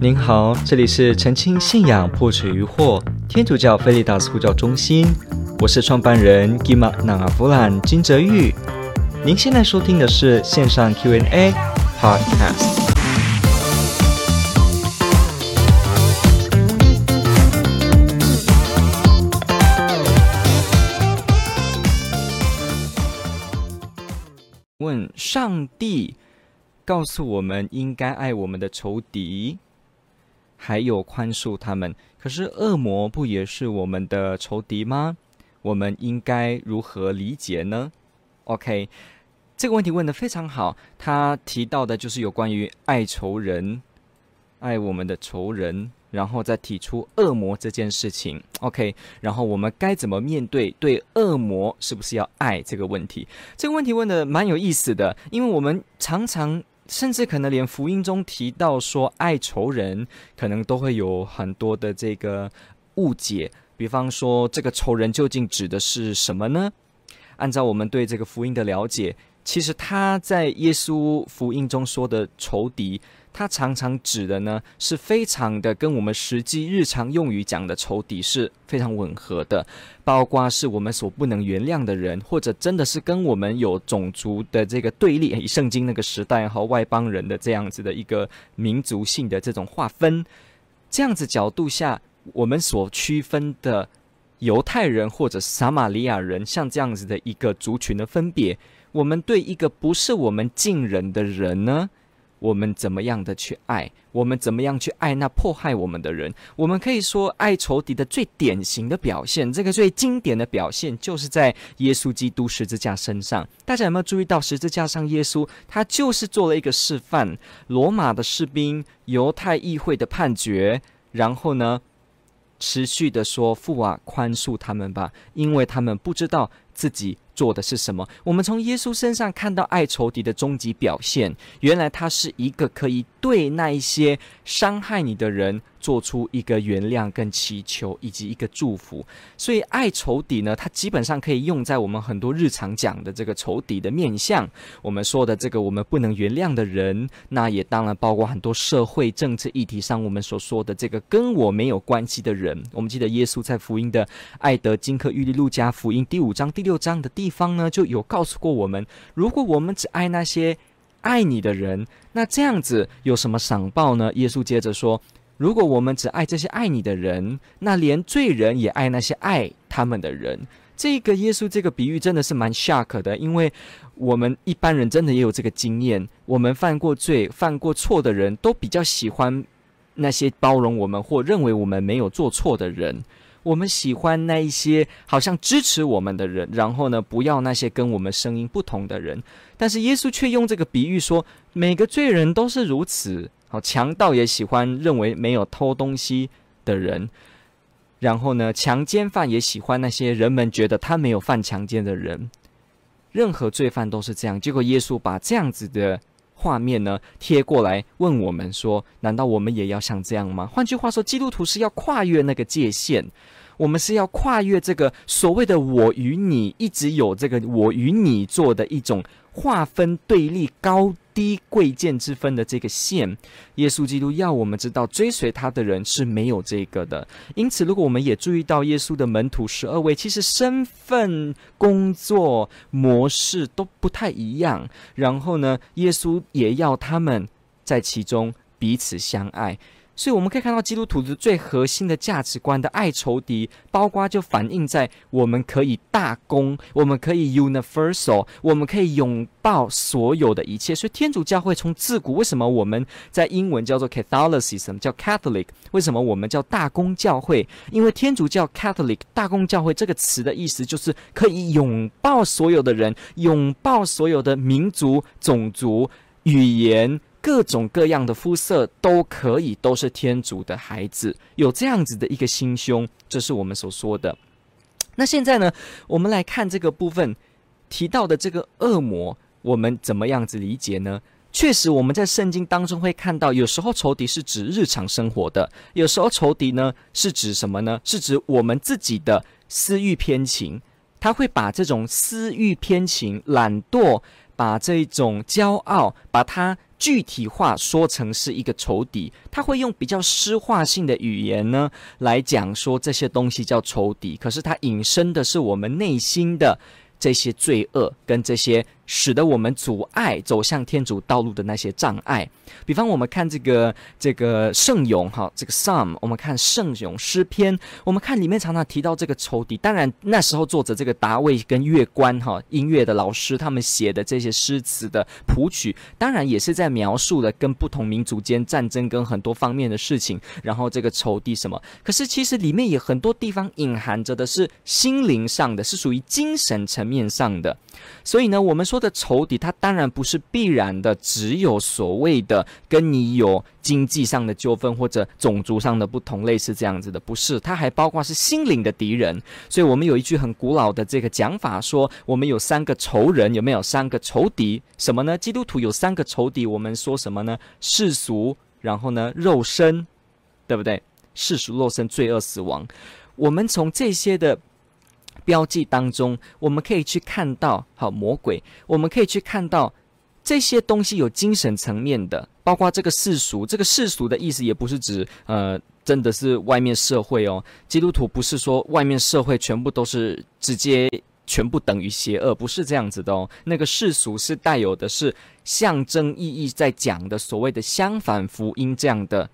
您好，这里是澄清信仰破除疑惑天主教菲利达斯呼叫中心，我是创办人吉玛纳阿弗兰金泽玉。您现在收听的是线上 Q&A Podcast。问上帝告诉我们应该爱我们的仇敌。还有宽恕他们，可是恶魔不也是我们的仇敌吗？我们应该如何理解呢？OK，这个问题问得非常好。他提到的就是有关于爱仇人，爱我们的仇人，然后再提出恶魔这件事情。OK，然后我们该怎么面对对恶魔是不是要爱这个问题？这个问题问得蛮有意思的，因为我们常常。甚至可能连福音中提到说爱仇人，可能都会有很多的这个误解。比方说，这个仇人究竟指的是什么呢？按照我们对这个福音的了解，其实他在耶稣福音中说的仇敌。它常常指的呢，是非常的跟我们实际日常用语讲的仇敌是非常吻合的，包括是我们所不能原谅的人，或者真的是跟我们有种族的这个对立，以圣经那个时代和外邦人的这样子的一个民族性的这种划分，这样子角度下，我们所区分的犹太人或者撒玛利亚人，像这样子的一个族群的分别，我们对一个不是我们近人的人呢？我们怎么样的去爱？我们怎么样去爱那迫害我们的人？我们可以说，爱仇敌的最典型的表现，这个最经典的表现，就是在耶稣基督十字架身上。大家有没有注意到，十字架上耶稣他就是做了一个示范：罗马的士兵、犹太议会的判决，然后呢，持续的说：“父啊，宽恕他们吧，因为他们不知道自己。”做的是什么？我们从耶稣身上看到爱仇敌的终极表现。原来他是一个可以对那一些伤害你的人做出一个原谅、跟祈求以及一个祝福。所以爱仇敌呢，它基本上可以用在我们很多日常讲的这个仇敌的面相。我们说的这个我们不能原谅的人，那也当然包括很多社会政治议题上我们所说的这个跟我没有关系的人。我们记得耶稣在福音的爱德金科裕利路加福音第五章第六章的。地方呢，就有告诉过我们，如果我们只爱那些爱你的人，那这样子有什么赏报呢？耶稣接着说，如果我们只爱这些爱你的人，那连罪人也爱那些爱他们的人。这个耶稣这个比喻真的是蛮 shock 的，因为我们一般人真的也有这个经验，我们犯过罪、犯过错的人都比较喜欢那些包容我们或认为我们没有做错的人。我们喜欢那一些好像支持我们的人，然后呢，不要那些跟我们声音不同的人。但是耶稣却用这个比喻说，每个罪人都是如此。好，强盗也喜欢认为没有偷东西的人，然后呢，强奸犯也喜欢那些人们觉得他没有犯强奸的人。任何罪犯都是这样。结果耶稣把这样子的画面呢贴过来问我们说：难道我们也要像这样吗？换句话说，基督徒是要跨越那个界限。我们是要跨越这个所谓的“我与你”一直有这个“我与你”做的一种划分对立、高低贵贱之分的这个线。耶稣基督要我们知道，追随他的人是没有这个的。因此，如果我们也注意到耶稣的门徒十二位，其实身份、工作模式都不太一样。然后呢，耶稣也要他们在其中彼此相爱。所以我们可以看到，基督徒的最核心的价值观的爱仇敌，包括就反映在我们可以大公，我们可以 universal，我们可以拥抱所有的一切。所以天主教会从自古为什么我们在英文叫做 Catholicism，叫 Catholic？为什么我们叫大公教会？因为天主教 Catholic 大公教会这个词的意思就是可以拥抱所有的人，拥抱所有的民族、种族、语言。各种各样的肤色都可以，都是天主的孩子，有这样子的一个心胸，这是我们所说的。那现在呢，我们来看这个部分提到的这个恶魔，我们怎么样子理解呢？确实，我们在圣经当中会看到，有时候仇敌是指日常生活的，有时候仇敌呢是指什么呢？是指我们自己的私欲偏情，他会把这种私欲偏情、懒惰，把这种骄傲，把它。具体化说成是一个仇敌，他会用比较诗化性的语言呢来讲说这些东西叫仇敌，可是他引申的是我们内心的这些罪恶跟这些。使得我们阻碍走向天主道路的那些障碍，比方我们看这个这个圣咏哈，这个 Psalm，我们看圣咏诗篇，我们看里面常常提到这个仇敌。当然那时候作者这个达卫跟乐官哈音乐的老师他们写的这些诗词的谱曲，当然也是在描述了跟不同民族间战争跟很多方面的事情。然后这个仇敌什么？可是其实里面也很多地方隐含着的是心灵上的，是属于精神层面上的。所以呢，我们说的仇敌，它当然不是必然的，只有所谓的跟你有经济上的纠纷或者种族上的不同，类似这样子的，不是，它还包括是心灵的敌人。所以我们有一句很古老的这个讲法，说我们有三个仇人，有没有三个仇敌？什么呢？基督徒有三个仇敌，我们说什么呢？世俗，然后呢，肉身，对不对？世俗、肉身、罪恶、死亡。我们从这些的。标记当中，我们可以去看到，好魔鬼，我们可以去看到这些东西有精神层面的，包括这个世俗。这个世俗的意思也不是指，呃，真的是外面社会哦。基督徒不是说外面社会全部都是直接全部等于邪恶，不是这样子的哦。那个世俗是带有的是象征意义，在讲的所谓的相反福音这样的。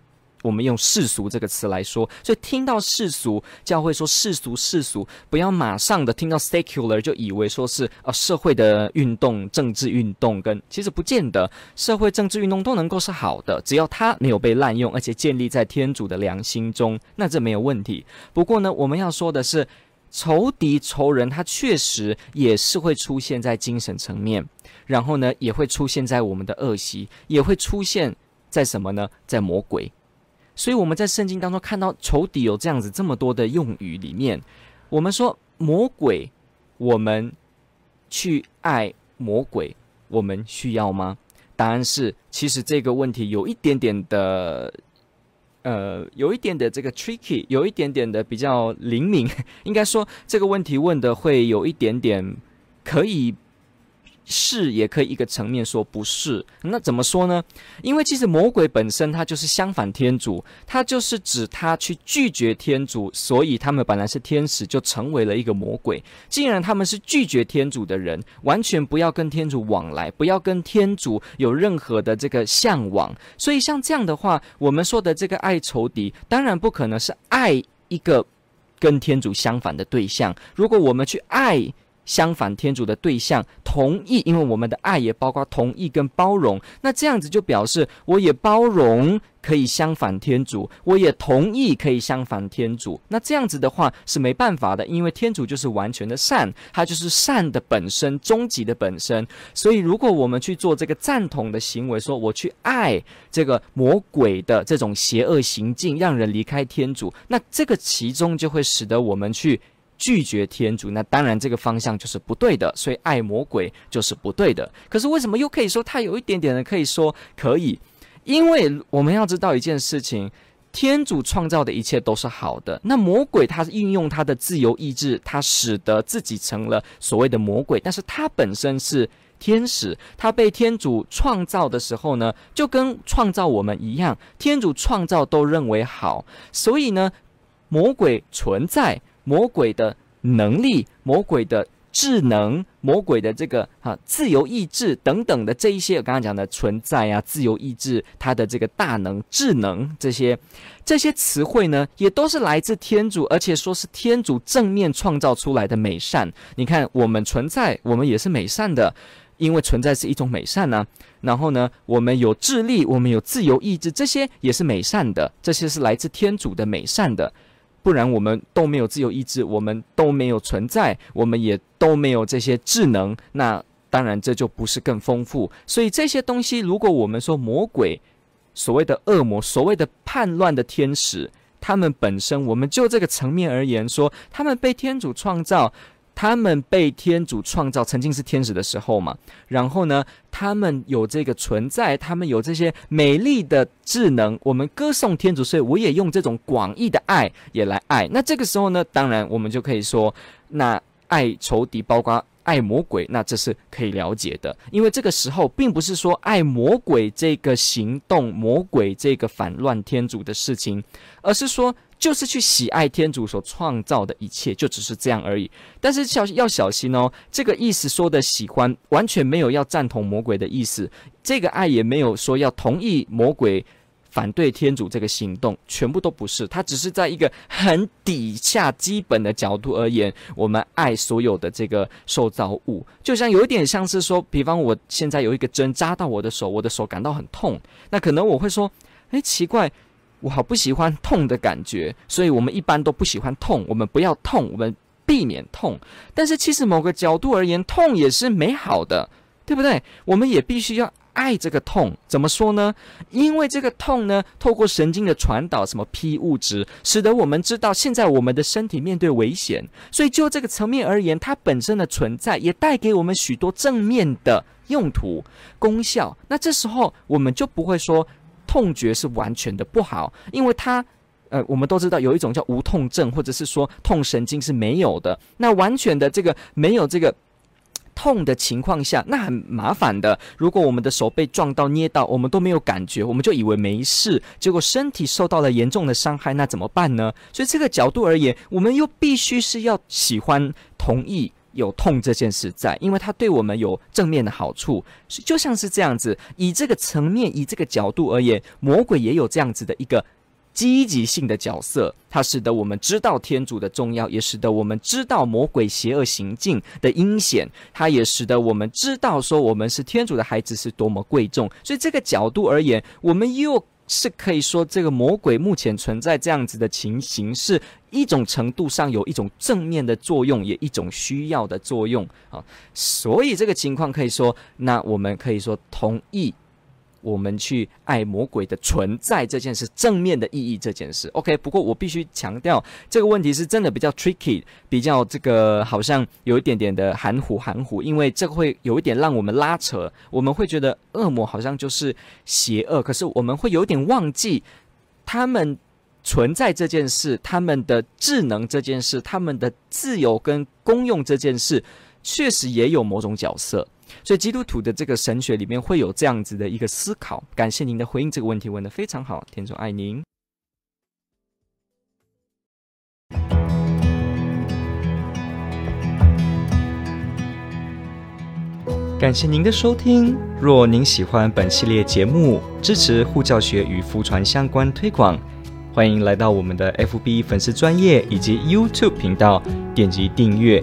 我们用世俗这个词来说，所以听到世俗，教会说世俗世俗，不要马上的听到 secular 就以为说是啊社会的运动、政治运动跟其实不见得，社会政治运动都能够是好的，只要它没有被滥用，而且建立在天主的良心中，那这没有问题。不过呢，我们要说的是，仇敌仇人，他确实也是会出现在精神层面，然后呢，也会出现在我们的恶习，也会出现在什么呢？在魔鬼。所以我们在圣经当中看到仇敌有这样子这么多的用语里面，我们说魔鬼，我们去爱魔鬼，我们需要吗？答案是，其实这个问题有一点点的，呃，有一点的这个 tricky，有一点点的比较灵敏，应该说这个问题问的会有一点点可以。是也可以一个层面说不是，那怎么说呢？因为其实魔鬼本身它就是相反天主，它就是指他去拒绝天主，所以他们本来是天使，就成为了一个魔鬼。既然他们是拒绝天主的人，完全不要跟天主往来，不要跟天主有任何的这个向往。所以像这样的话，我们说的这个爱仇敌，当然不可能是爱一个跟天主相反的对象。如果我们去爱，相反天主的对象同意，因为我们的爱也包括同意跟包容，那这样子就表示我也包容可以相反天主，我也同意可以相反天主。那这样子的话是没办法的，因为天主就是完全的善，他就是善的本身，终极的本身。所以如果我们去做这个赞同的行为，说我去爱这个魔鬼的这种邪恶行径，让人离开天主，那这个其中就会使得我们去。拒绝天主，那当然这个方向就是不对的，所以爱魔鬼就是不对的。可是为什么又可以说他有一点点的可以说可以？因为我们要知道一件事情，天主创造的一切都是好的。那魔鬼他运用他的自由意志，他使得自己成了所谓的魔鬼，但是他本身是天使，他被天主创造的时候呢，就跟创造我们一样，天主创造都认为好，所以呢，魔鬼存在。魔鬼的能力、魔鬼的智能、魔鬼的这个哈、啊、自由意志等等的这一些，我刚刚讲的存在啊、自由意志、它的这个大能、智能这些这些词汇呢，也都是来自天主，而且说是天主正面创造出来的美善。你看，我们存在，我们也是美善的，因为存在是一种美善呢、然后呢，我们有智力，我们有自由意志，这些也是美善的，这些是来自天主的美善的。不然我们都没有自由意志，我们都没有存在，我们也都没有这些智能，那当然这就不是更丰富。所以这些东西，如果我们说魔鬼，所谓的恶魔，所谓的叛乱的天使，他们本身，我们就这个层面而言说，他们被天主创造。他们被天主创造，曾经是天使的时候嘛，然后呢，他们有这个存在，他们有这些美丽的智能，我们歌颂天主，所以我也用这种广义的爱也来爱。那这个时候呢，当然我们就可以说，那爱仇敌，包括爱魔鬼，那这是可以了解的，因为这个时候并不是说爱魔鬼这个行动，魔鬼这个反乱天主的事情，而是说就是去喜爱天主所创造的一切，就只是这样而已。但是小要小心哦，这个意思说的喜欢完全没有要赞同魔鬼的意思，这个爱也没有说要同意魔鬼。反对天主这个行动，全部都不是。他只是在一个很底下基本的角度而言，我们爱所有的这个受造物，就像有一点像是说，比方我现在有一个针扎到我的手，我的手感到很痛，那可能我会说，诶，奇怪，我好不喜欢痛的感觉，所以我们一般都不喜欢痛，我们不要痛，我们避免痛。但是其实某个角度而言，痛也是美好的，对不对？我们也必须要。爱这个痛怎么说呢？因为这个痛呢，透过神经的传导，什么 P 物质，使得我们知道现在我们的身体面对危险。所以就这个层面而言，它本身的存在也带给我们许多正面的用途、功效。那这时候我们就不会说痛觉是完全的不好，因为它，呃，我们都知道有一种叫无痛症，或者是说痛神经是没有的。那完全的这个没有这个。痛的情况下，那很麻烦的。如果我们的手被撞到、捏到，我们都没有感觉，我们就以为没事，结果身体受到了严重的伤害，那怎么办呢？所以这个角度而言，我们又必须是要喜欢、同意有痛这件事在，因为它对我们有正面的好处。就像是这样子，以这个层面、以这个角度而言，魔鬼也有这样子的一个。积极性的角色，它使得我们知道天主的重要，也使得我们知道魔鬼邪恶行径的阴险。它也使得我们知道说我们是天主的孩子是多么贵重。所以这个角度而言，我们又是可以说，这个魔鬼目前存在这样子的情形，是一种程度上有一种正面的作用，也一种需要的作用啊。所以这个情况可以说，那我们可以说同意。我们去爱魔鬼的存在这件事，正面的意义这件事，OK。不过我必须强调，这个问题是真的比较 tricky，比较这个好像有一点点的含糊含糊，因为这个会有一点让我们拉扯，我们会觉得恶魔好像就是邪恶，可是我们会有点忘记他们存在这件事，他们的智能这件事，他们的自由跟功用这件事，确实也有某种角色。所以基督徒的这个神学里面会有这样子的一个思考。感谢您的回应，这个问题问得非常好，天主爱您。感谢您的收听。若您喜欢本系列节目，支持护教学与福传相关推广，欢迎来到我们的 FB 粉丝专业以及 YouTube 频道，点击订阅。